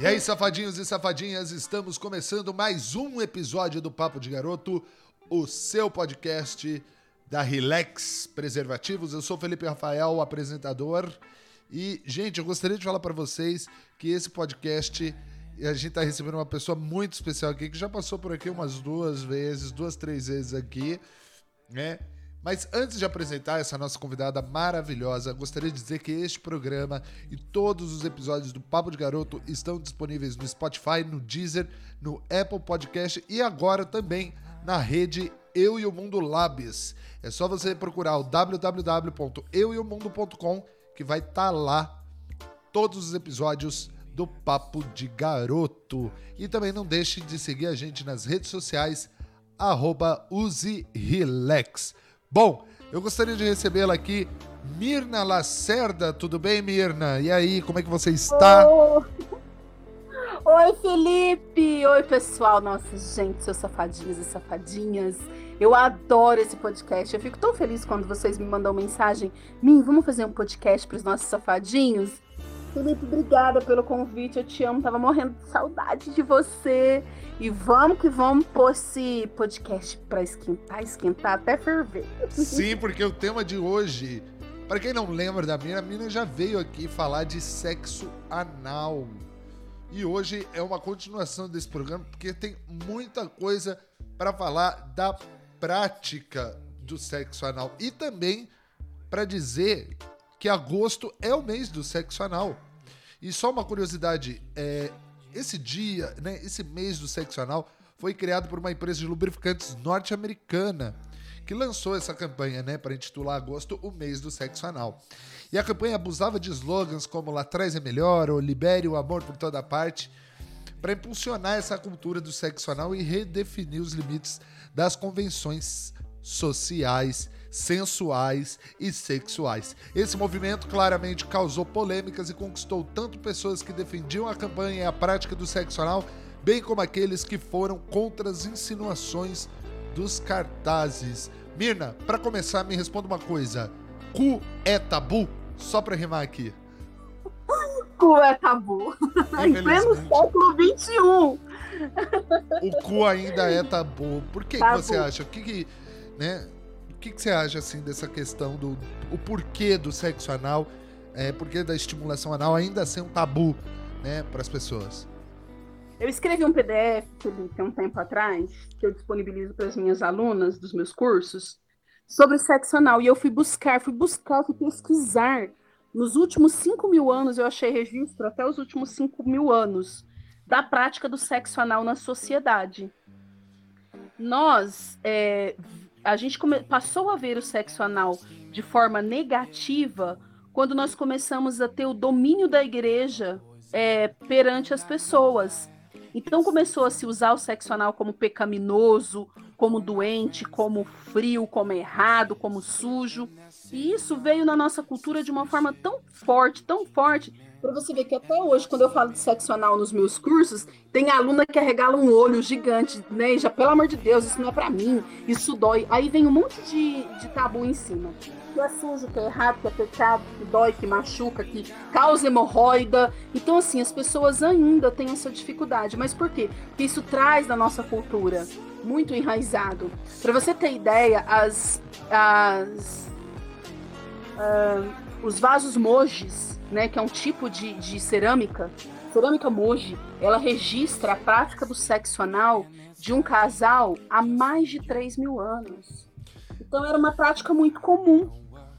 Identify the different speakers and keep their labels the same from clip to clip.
Speaker 1: E aí, safadinhos e safadinhas, estamos começando mais um episódio do Papo de Garoto, o seu podcast da Relax Preservativos. Eu sou Felipe Rafael, o apresentador. E, gente, eu gostaria de falar para vocês que esse podcast a gente está recebendo uma pessoa muito especial aqui que já passou por aqui umas duas vezes, duas, três vezes aqui, né? Mas antes de apresentar essa nossa convidada maravilhosa, gostaria de dizer que este programa e todos os episódios do Papo de Garoto estão disponíveis no Spotify, no Deezer, no Apple Podcast e agora também na rede Eu e o Mundo Labs. É só você procurar o www.eueomundo.com que vai estar tá lá todos os episódios do Papo de Garoto. E também não deixe de seguir a gente nas redes sociais, arroba. Bom, eu gostaria de recebê-la aqui, Mirna Lacerda. Tudo bem, Mirna? E aí, como é que você está?
Speaker 2: Oh. Oi, Felipe! Oi, pessoal! Nossa, gente, seus safadinhos e safadinhas. Eu adoro esse podcast. Eu fico tão feliz quando vocês me mandam mensagem. Mim, vamos fazer um podcast para os nossos safadinhos? Felipe, obrigada pelo convite. Eu te amo. Tava morrendo de saudade de você. E vamos que vamos pôr esse podcast para esquentar, esquentar até ferver.
Speaker 1: Sim, porque o tema de hoje, para quem não lembra da Mina, a Mina já veio aqui falar de sexo anal. E hoje é uma continuação desse programa, porque tem muita coisa para falar da prática do sexo anal e também para dizer que agosto é o mês do sexo anal. E só uma curiosidade, é, esse dia, né, esse mês do sexo anal foi criado por uma empresa de lubrificantes norte-americana que lançou essa campanha, né, para intitular agosto o mês do sexo anal. E a campanha abusava de slogans como lá atrás é melhor ou libere o amor por toda parte, para impulsionar essa cultura do sexo anal e redefinir os limites das convenções sociais sensuais e sexuais. Esse movimento claramente causou polêmicas e conquistou tanto pessoas que defendiam a campanha e a prática do sexo anal, bem como aqueles que foram contra as insinuações dos cartazes. Mirna, para começar, me responda uma coisa: cu é tabu? Só para rimar aqui.
Speaker 2: Cu é tabu. em pleno século XXI.
Speaker 1: O cu ainda é tabu. Por que, que você acha? O que, que né? Que, que você acha assim dessa questão do o porquê do sexo anal, é, porquê da estimulação anal ainda ser um tabu, né, para as pessoas?
Speaker 2: Eu escrevi um PDF, Felipe, um tempo atrás, que eu disponibilizo para as minhas alunas dos meus cursos, sobre sexo anal. E eu fui buscar, fui buscar, fui pesquisar. Nos últimos 5 mil anos, eu achei registro, até os últimos 5 mil anos, da prática do sexo anal na sociedade. Nós é, a gente come, passou a ver o sexo anal de forma negativa quando nós começamos a ter o domínio da igreja é, perante as pessoas. Então começou a se usar o sexo anal como pecaminoso, como doente, como frio, como errado, como sujo. E isso veio na nossa cultura de uma forma tão forte, tão forte, para você ver que até hoje, quando eu falo de sexo anal nos meus cursos, tem aluna que arregala um olho gigante, né? Já, pelo amor de Deus, isso não é para mim, isso dói. Aí vem um monte de, de tabu em cima. Que é sujo, que é errado, que é pecado, que dói, que machuca, que causa hemorroida. Então, assim, as pessoas ainda têm essa dificuldade. Mas por quê? Porque isso traz da nossa cultura muito enraizado. Para você ter ideia, as, as uh, os vasos mojis né, que é um tipo de, de cerâmica, cerâmica Moji, ela registra a prática do sexo anal de um casal há mais de 3 mil anos. Então era uma prática muito comum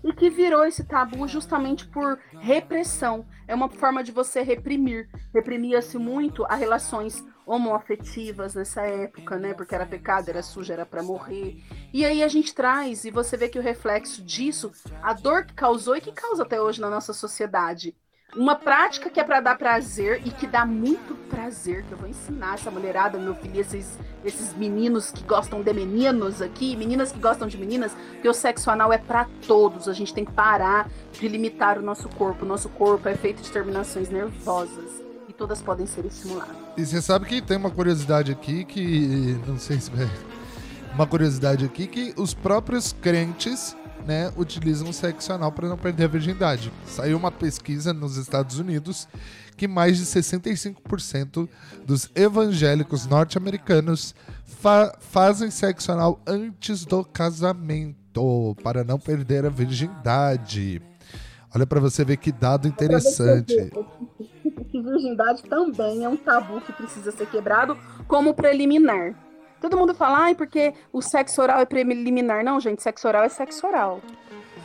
Speaker 2: e que virou esse tabu justamente por repressão. É uma forma de você reprimir. Reprimia-se muito a relações homoafetivas nessa época, né? Porque era pecado, era sujo, era para morrer. E aí a gente traz, e você vê que o reflexo disso, a dor que causou e que causa até hoje na nossa sociedade. Uma prática que é para dar prazer e que dá muito prazer, que eu vou ensinar essa mulherada, meu filho, esses, esses meninos que gostam de meninos aqui, meninas que gostam de meninas, que o sexo anal é para todos. A gente tem que parar de limitar o nosso corpo. O nosso corpo é feito de terminações nervosas e todas podem ser estimuladas.
Speaker 1: E você sabe que tem uma curiosidade aqui que. Não sei se. Uma curiosidade aqui que os próprios crentes né, utilizam o sexo anal para não perder a virgindade. Saiu uma pesquisa nos Estados Unidos que mais de 65% dos evangélicos norte-americanos fa fazem sexo anal antes do casamento para não perder a virgindade. Olha para você ver que dado interessante.
Speaker 2: Virgindade também é um tabu que precisa ser quebrado como preliminar. Todo mundo fala, ai, porque o sexo oral é preliminar. Não, gente, sexo oral é sexo oral.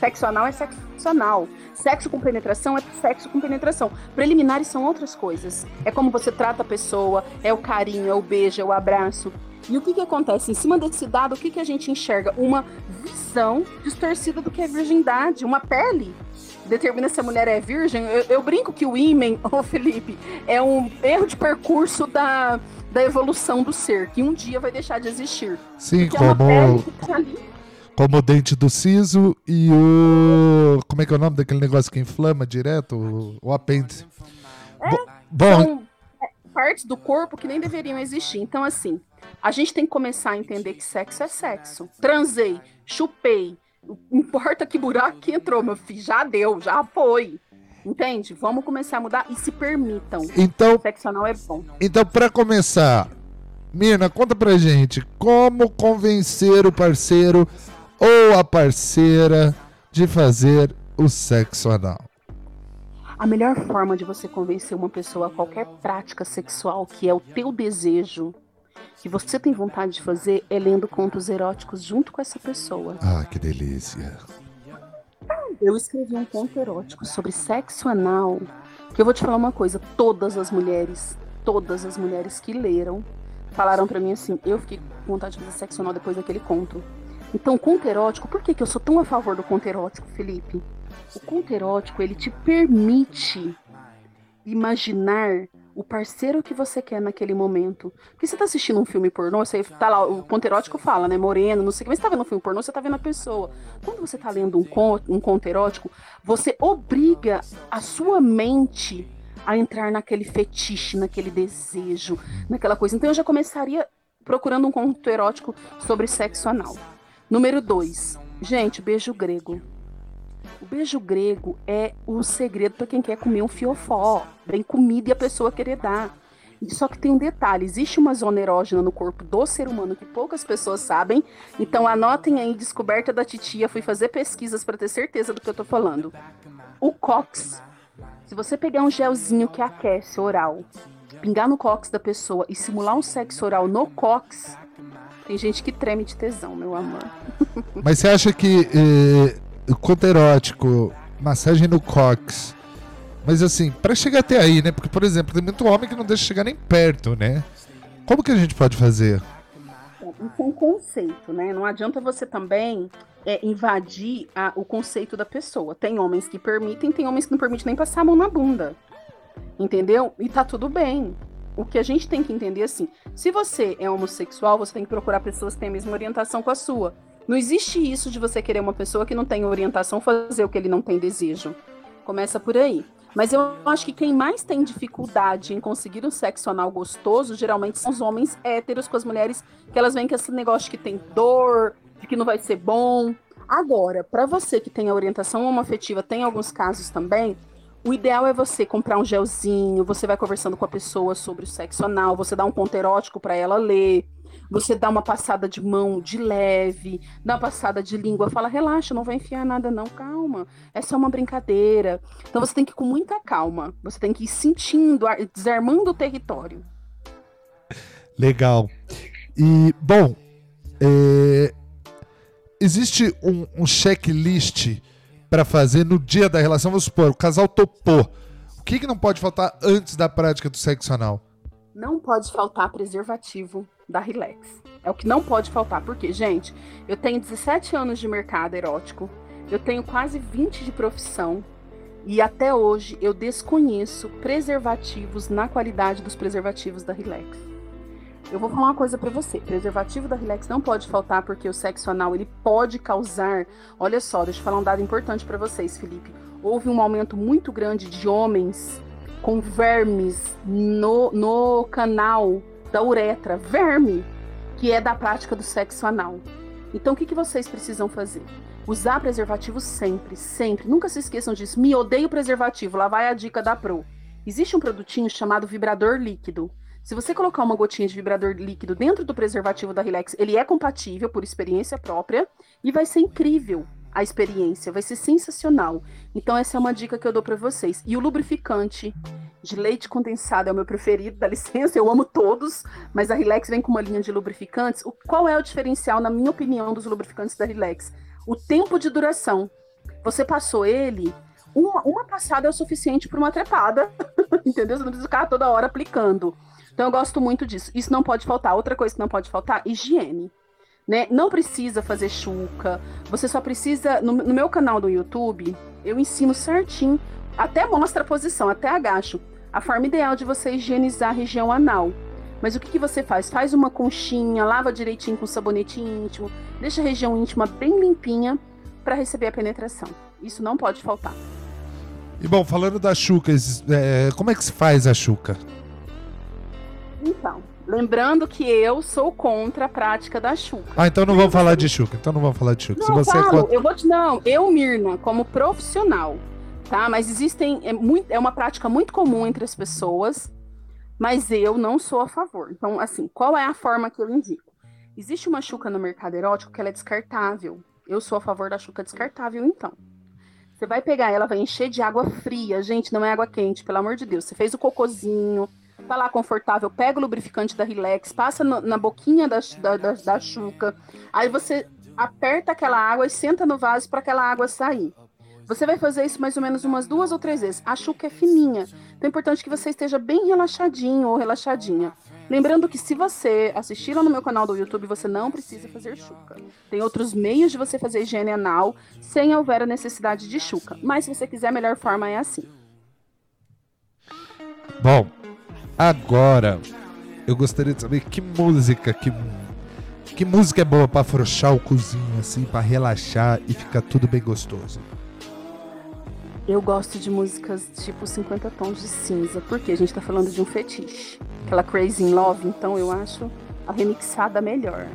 Speaker 2: Sexo anal é sexo anal. Sexo com penetração é sexo com penetração. Preliminares são outras coisas. É como você trata a pessoa, é o carinho, é o beijo, é o abraço. E o que, que acontece? Em cima desse dado, o que, que a gente enxerga? Uma visão distorcida do que é virgindade, uma pele. Determina se a mulher é virgem. Eu, eu brinco que o ímen, ô Felipe, é um erro de percurso da, da evolução do ser, que um dia vai deixar de existir.
Speaker 1: Sim, Porque como, é como o dente do siso e o. Como é que é o nome daquele negócio que inflama direto? O, o apêndice.
Speaker 2: É, bom. São é, partes do corpo que nem deveriam existir. Então, assim, a gente tem que começar a entender que sexo é sexo. Transei, chupei. Importa que buraco que entrou, meu filho. Já deu, já foi. Entende? Vamos começar a mudar e se permitam.
Speaker 1: Então,
Speaker 2: sexo anal é bom.
Speaker 1: Então, para começar, Mina, conta pra gente como convencer o parceiro ou a parceira de fazer o sexo anal.
Speaker 2: A melhor forma de você convencer uma pessoa a qualquer prática sexual que é o teu desejo, que você tem vontade de fazer, é lendo contos eróticos junto com essa pessoa.
Speaker 1: Ah, que delícia.
Speaker 2: Eu escrevi um conto erótico sobre sexo anal, que eu vou te falar uma coisa, todas as mulheres, todas as mulheres que leram, falaram para mim assim, eu fiquei com vontade de fazer sexo anal depois daquele conto. Então, conto erótico, por que, que eu sou tão a favor do conto erótico, Felipe? O conto erótico, ele te permite imaginar o parceiro que você quer naquele momento. Porque você tá assistindo um filme pornô, você tá lá, o conto erótico fala, né? Moreno, não sei o que, mas você tá vendo um filme pornô, você tá vendo a pessoa. Quando você tá lendo um conto, um conto erótico, você obriga a sua mente a entrar naquele fetiche, naquele desejo, naquela coisa. Então eu já começaria procurando um conto erótico sobre sexo anal. Número 2. Gente, beijo grego. O beijo grego é o segredo para quem quer comer um fiofó. Bem comida e a pessoa querer dar. Só que tem um detalhe: existe uma zona erógena no corpo do ser humano que poucas pessoas sabem. Então anotem aí, descoberta da titia. Fui fazer pesquisas para ter certeza do que eu tô falando. O cox. Se você pegar um gelzinho que aquece oral, pingar no cox da pessoa e simular um sexo oral no cox, tem gente que treme de tesão, meu amor.
Speaker 1: Mas você acha que eh, conto erótico, massagem no cox. Mas assim, para chegar até aí, né? Porque, por exemplo, tem muito homem que não deixa chegar nem perto, né? Como que a gente pode fazer?
Speaker 2: Isso é um conceito, né? Não adianta você também é, invadir a, o conceito da pessoa. Tem homens que permitem, tem homens que não permitem nem passar a mão na bunda. Entendeu? E tá tudo bem. O que a gente tem que entender assim, se você é homossexual, você tem que procurar pessoas que têm a mesma orientação com a sua. Não existe isso de você querer uma pessoa que não tem orientação fazer o que ele não tem desejo. Começa por aí. Mas eu acho que quem mais tem dificuldade em conseguir um sexo anal gostoso, geralmente são os homens héteros com as mulheres, que elas vêm com esse negócio que tem dor, de que não vai ser bom. Agora, para você que tem a orientação homoafetiva, tem alguns casos também, o ideal é você comprar um gelzinho, você vai conversando com a pessoa sobre o sexo anal, você dá um ponto erótico para ela ler, você dá uma passada de mão de leve, dá uma passada de língua, fala, relaxa, não vai enfiar nada não, calma, é só uma brincadeira. Então você tem que ir com muita calma, você tem que ir sentindo, desarmando o território.
Speaker 1: Legal. E, bom, é... existe um, um checklist para fazer no dia da relação? Vamos supor, o casal topou. O que, que não pode faltar antes da prática do sexo anal?
Speaker 2: Não pode faltar preservativo da Relax. É o que não pode faltar. Porque, gente, eu tenho 17 anos de mercado erótico, eu tenho quase 20 de profissão e até hoje eu desconheço preservativos na qualidade dos preservativos da Relax. Eu vou falar uma coisa para você. Preservativo da Relax não pode faltar porque o sexo anal ele pode causar. Olha só, deixa eu falar um dado importante para vocês, Felipe. Houve um aumento muito grande de homens com vermes no, no canal da uretra, verme, que é da prática do sexo anal. Então, o que, que vocês precisam fazer? Usar preservativo sempre, sempre. Nunca se esqueçam disso. Me odeio preservativo. Lá vai a dica da Pro. Existe um produtinho chamado vibrador líquido. Se você colocar uma gotinha de vibrador líquido dentro do preservativo da Relax, ele é compatível por experiência própria e vai ser incrível a experiência, vai ser sensacional. Então essa é uma dica que eu dou para vocês. E o lubrificante de leite condensado é o meu preferido, dá licença, eu amo todos, mas a Relax vem com uma linha de lubrificantes. O, qual é o diferencial, na minha opinião, dos lubrificantes da Relax? O tempo de duração. Você passou ele, uma, uma passada é o suficiente para uma trepada, entendeu? Você não precisa ficar toda hora aplicando. Então eu gosto muito disso. Isso não pode faltar. Outra coisa que não pode faltar, higiene. Né? Não precisa fazer chuca. Você só precisa. No, no meu canal do YouTube, eu ensino certinho. Até mostra a posição, até agacho. A forma ideal de você higienizar a região anal. Mas o que, que você faz? Faz uma conchinha, lava direitinho com sabonete íntimo, deixa a região íntima bem limpinha para receber a penetração. Isso não pode faltar.
Speaker 1: E bom, falando da chuca, é, como é que se faz a chuca?
Speaker 2: Lembrando que eu sou contra a prática da chuca.
Speaker 1: Ah, então não vamos falar de chuca. Então não vamos falar de chuca.
Speaker 2: Não, se você é falo, é contra... eu vou te não, eu Mirna, como profissional, tá? Mas existem é, muito, é uma prática muito comum entre as pessoas mas eu não sou a favor. Então, assim, qual é a forma que eu indico? Existe uma chuca no mercado erótico que ela é descartável. Eu sou a favor da chuca descartável, então. Você vai pegar ela, vai encher de água fria. Gente, não é água quente, pelo amor de Deus. Você fez o cocôzinho, tá lá confortável, pega o lubrificante da Relax, passa no, na boquinha da, da, da, da chuca. Aí você aperta aquela água e senta no vaso para aquela água sair. Você vai fazer isso mais ou menos umas duas ou três vezes. A chuca é fininha, então é importante que você esteja bem relaxadinho ou relaxadinha. Lembrando que se você assistir lá no meu canal do YouTube, você não precisa fazer chuca. Tem outros meios de você fazer higiene anal sem houver a necessidade de chuca. Mas se você quiser, a melhor forma é assim.
Speaker 1: Bom, agora eu gostaria de saber que música, que, que música é boa para afrouxar o cozinho, assim, para relaxar e ficar tudo bem gostoso.
Speaker 2: Eu gosto de músicas tipo 50 tons de cinza, porque a gente tá falando de um fetiche. Aquela Crazy in Love, então eu acho a remixada melhor.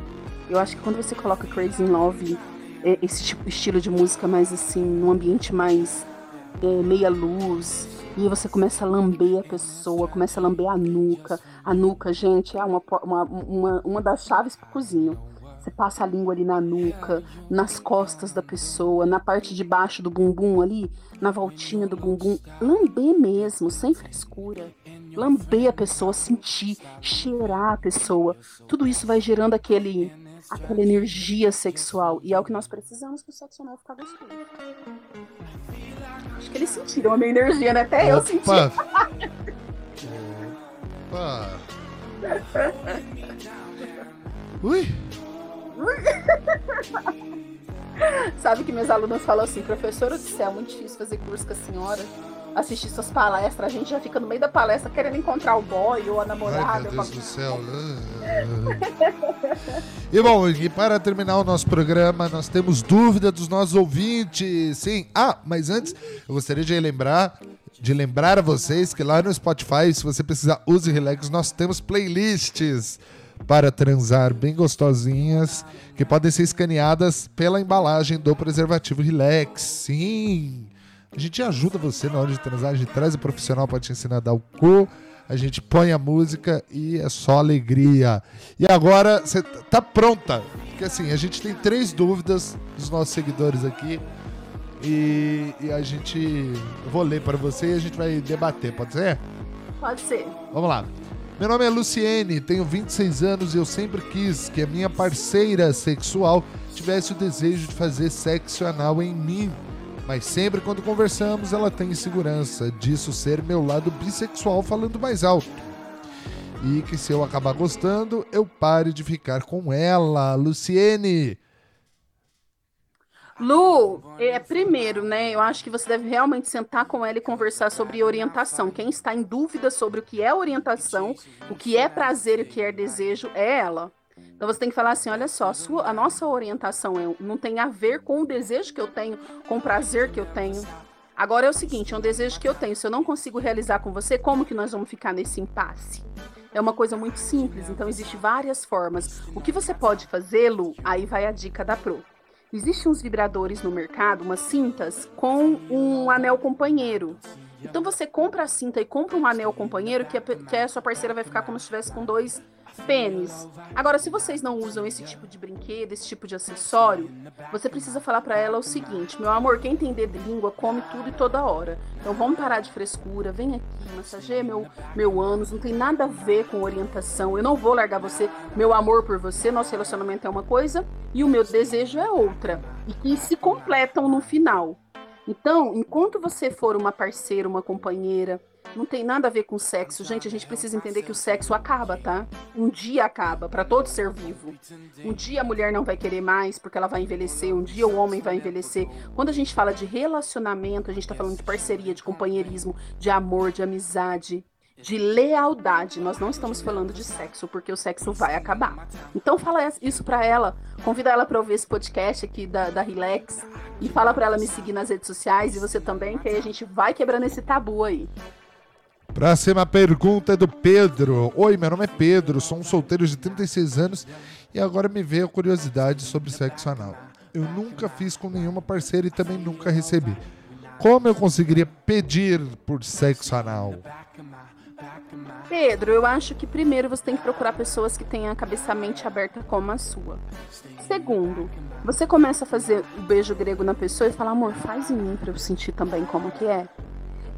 Speaker 2: Eu acho que quando você coloca Crazy in Love, é, esse tipo, estilo de música mais assim, num ambiente mais é, meia luz, e você começa a lamber a pessoa, começa a lamber a nuca. A nuca, gente, é uma, uma, uma, uma das chaves pro cozinho. Você passa a língua ali na nuca, nas costas da pessoa, na parte de baixo do bumbum ali, na voltinha do bumbum. Lamber mesmo, sem frescura. Lamber a pessoa, sentir, cheirar a pessoa. Tudo isso vai gerando aquele aquela energia sexual. E é o que nós precisamos para o sexo anal ficar gostoso. Acho que eles sentiram a minha energia, né? Até Opa. eu senti. Opa! Ui! Sabe que meus alunos falam assim, professora do céu, é muito difícil fazer curso com a senhora. Assistir suas palestras, a gente já fica no meio da palestra querendo encontrar o boy ou a namorada. Ai, meu Deus do céu.
Speaker 1: e bom, e para terminar o nosso programa, nós temos dúvida dos nossos ouvintes. Sim. Ah, mas antes, eu gostaria de lembrar de lembrar a vocês que lá no Spotify, se você precisar, use Relax, nós temos playlists para transar bem gostosinhas, que podem ser escaneadas pela embalagem do preservativo Relax. Sim! A gente ajuda você na hora de transar, a gente traz o profissional para te ensinar a dar o cu, a gente põe a música e é só alegria. E agora você tá pronta? Porque assim, a gente tem três dúvidas dos nossos seguidores aqui. E, e a gente. Eu vou ler para você e a gente vai debater, pode ser?
Speaker 2: Pode ser.
Speaker 1: Vamos lá. Meu nome é Luciene, tenho 26 anos e eu sempre quis que a minha parceira sexual tivesse o desejo de fazer sexo anal em mim. Mas sempre quando conversamos, ela tem insegurança disso ser meu lado bissexual falando mais alto. E que se eu acabar gostando, eu pare de ficar com ela. Luciene,
Speaker 2: Lu, é, primeiro, né? Eu acho que você deve realmente sentar com ela e conversar sobre orientação. Quem está em dúvida sobre o que é orientação, o que é prazer e o que é desejo é ela. Então você tem que falar assim: olha só, a, sua, a nossa orientação é, não tem a ver com o desejo que eu tenho, com o prazer que eu tenho. Agora é o seguinte: é um desejo que eu tenho. Se eu não consigo realizar com você, como que nós vamos ficar nesse impasse? É uma coisa muito simples, então existem várias formas. O que você pode fazer, Lu? Aí vai a dica da Pro Existem uns vibradores no mercado, umas cintas, com um anel companheiro. Então você compra a cinta e compra um anel companheiro que a, que a sua parceira vai ficar como se estivesse com dois pênis. Agora, se vocês não usam esse tipo de brinquedo, esse tipo de acessório, você precisa falar para ela o seguinte: meu amor, quem tem dedo de língua come tudo e toda hora. Então vamos parar de frescura, vem aqui, massageia meu, meu ânus, não tem nada a ver com orientação. Eu não vou largar você, meu amor por você, nosso relacionamento é uma coisa e o meu desejo é outra. E que se completam no final. Então, enquanto você for uma parceira, uma companheira, não tem nada a ver com sexo. Gente, a gente precisa entender que o sexo acaba, tá? Um dia acaba para todo ser vivo. Um dia a mulher não vai querer mais porque ela vai envelhecer, um dia o homem vai envelhecer. Quando a gente fala de relacionamento, a gente tá falando de parceria, de companheirismo, de amor, de amizade, de lealdade. Nós não estamos falando de sexo, porque o sexo vai acabar. Então fala isso para ela, convida ela para ouvir esse podcast aqui da, da Relax e fala para ela me seguir nas redes sociais e você também, que aí a gente vai quebrando esse tabu aí.
Speaker 1: Próxima pergunta é do Pedro. Oi, meu nome é Pedro, sou um solteiro de 36 anos e agora me veio a curiosidade sobre sexo anal. Eu nunca fiz com nenhuma parceira e também nunca recebi. Como eu conseguiria pedir por sexo anal?
Speaker 2: Pedro, eu acho que primeiro você tem que procurar pessoas que tenham a cabeça mente aberta como a sua. Segundo, você começa a fazer o beijo grego na pessoa e fala, amor, faz em mim para eu sentir também como que é.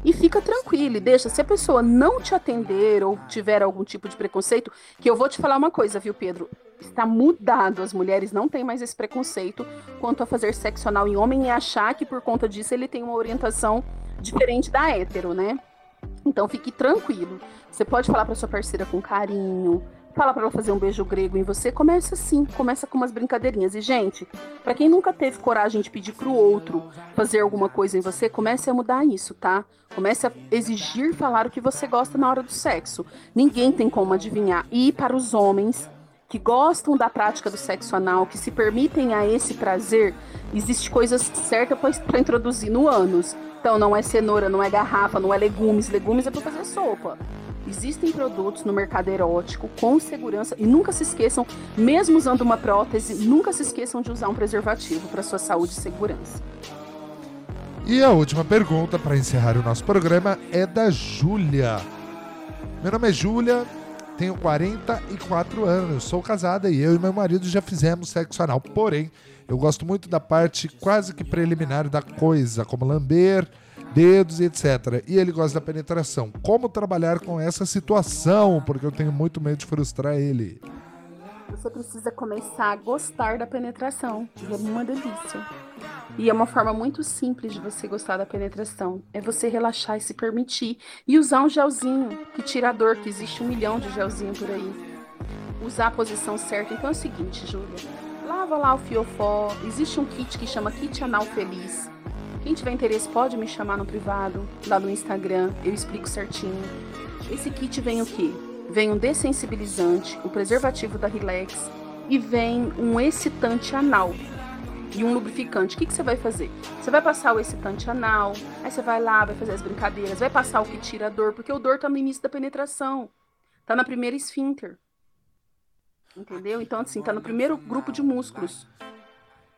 Speaker 2: E fica tranquilo, e deixa. Se a pessoa não te atender ou tiver algum tipo de preconceito, que eu vou te falar uma coisa, viu, Pedro? Está mudado. As mulheres não têm mais esse preconceito quanto a fazer sexo anal em homem e achar que por conta disso ele tem uma orientação diferente da hétero, né? Então fique tranquilo. Você pode falar para sua parceira com carinho, fala para ela fazer um beijo grego em você, começa assim, começa com umas brincadeirinhas. E, gente, para quem nunca teve coragem de pedir pro outro fazer alguma coisa em você, comece a mudar isso, tá? Comece a exigir falar o que você gosta na hora do sexo. Ninguém tem como adivinhar. E para os homens que gostam da prática do sexo anal, que se permitem a esse prazer, existe coisas certas para introduzir no ânus. Então não é cenoura, não é garrafa, não é legumes. Legumes é para fazer sopa. Existem produtos no mercado erótico com segurança e nunca se esqueçam, mesmo usando uma prótese, nunca se esqueçam de usar um preservativo para sua saúde e segurança.
Speaker 1: E a última pergunta para encerrar o nosso programa é da Júlia. Meu nome é Júlia, tenho 44 anos, sou casada e eu e meu marido já fizemos sexo anal. Porém, eu gosto muito da parte quase que preliminar da coisa, como lamber, dedos e etc. E ele gosta da penetração. Como trabalhar com essa situação? Porque eu tenho muito medo de frustrar ele.
Speaker 2: Você precisa começar a gostar da penetração. É uma delícia. E é uma forma muito simples de você gostar da penetração. É você relaxar e se permitir. E usar um gelzinho que tira a dor, que existe um milhão de gelzinho por aí. Usar a posição certa. Então é o seguinte, Júlia. Lava lá o fiofó. Existe um kit que chama Kit Anal Feliz. Quem tiver interesse pode me chamar no privado, lá no Instagram. Eu explico certinho. Esse kit vem o quê? Vem um dessensibilizante, o preservativo da Relax e vem um excitante anal e um lubrificante. O que, que você vai fazer? Você vai passar o excitante anal, aí você vai lá, vai fazer as brincadeiras, vai passar o que tira a dor, porque o dor tá no início da penetração. Tá na primeira esfíncter. Entendeu? Então, assim, tá no primeiro grupo de músculos.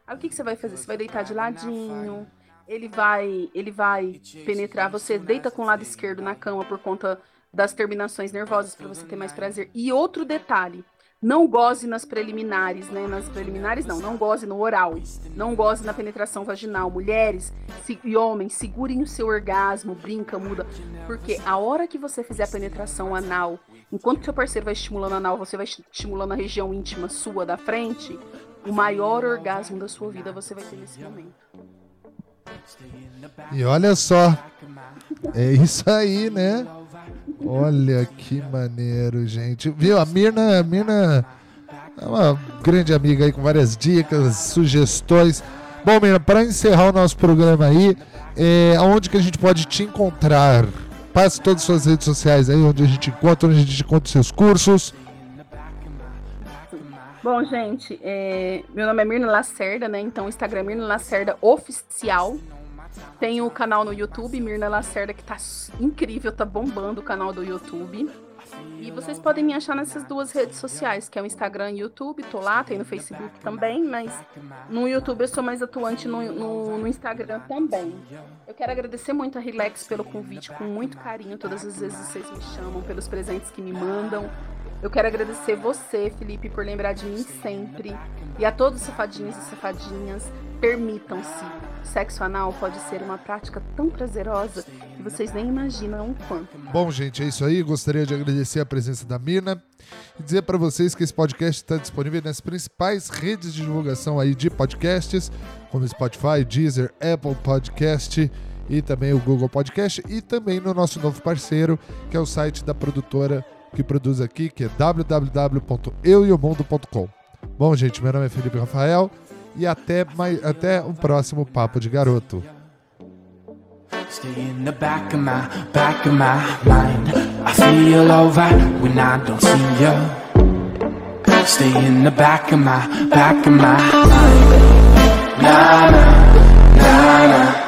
Speaker 2: Aí o que, que você vai fazer? Você vai deitar de ladinho, ele vai, ele vai penetrar, você deita com o lado esquerdo na cama por conta das terminações nervosas para você ter mais prazer. E outro detalhe, não goze nas preliminares, né? Nas preliminares não, não goze no oral, não goze na penetração vaginal. Mulheres se, e homens, segurem o seu orgasmo, brinca, muda, porque a hora que você fizer a penetração anal, enquanto seu parceiro vai estimulando anal, você vai estimulando a região íntima sua da frente, o maior orgasmo da sua vida você vai ter nesse momento.
Speaker 1: E olha só, é isso aí, né? Olha que maneiro, gente. Viu? A Mirna, a Mirna é uma grande amiga aí com várias dicas, sugestões. Bom, Mirna, para encerrar o nosso programa aí, é, onde que a gente pode te encontrar? Passe todas as suas redes sociais aí, onde a gente encontra, onde a gente encontra os seus cursos.
Speaker 2: Bom, gente, é, meu nome é Mirna Lacerda, né? Então, Instagram é Mirna Lacerda Oficial. Tem o canal no YouTube, Mirna Lacerda, que tá incrível, tá bombando o canal do YouTube. E vocês podem me achar nessas duas redes sociais, que é o Instagram e o YouTube. Tô lá, tem no Facebook também, mas no YouTube eu sou mais atuante no, no, no, Instagram também. Eu quero agradecer muito a Relax pelo convite, com muito carinho. Todas as vezes vocês me chamam, pelos presentes que me mandam. Eu quero agradecer você, Felipe, por lembrar de mim sempre. E a todos os safadinhos e safadinhas. Permitam-se. Sexo anal pode ser uma prática tão prazerosa que vocês nem imaginam o quanto.
Speaker 1: Bom, gente, é isso aí. Gostaria de agradecer a presença da Mina e dizer para vocês que esse podcast está disponível nas principais redes de divulgação aí de podcasts, como Spotify, Deezer, Apple Podcast e também o Google Podcast e também no nosso novo parceiro, que é o site da produtora que produz aqui, que é www.eueomundo.com. Bom, gente, meu nome é Felipe Rafael e até, mais, até um próximo Papo de Garoto. Stay in the back of my, back of my mind. I feel alright when I don't see you. Stay in the back of my, back of my mind. Na na, na na.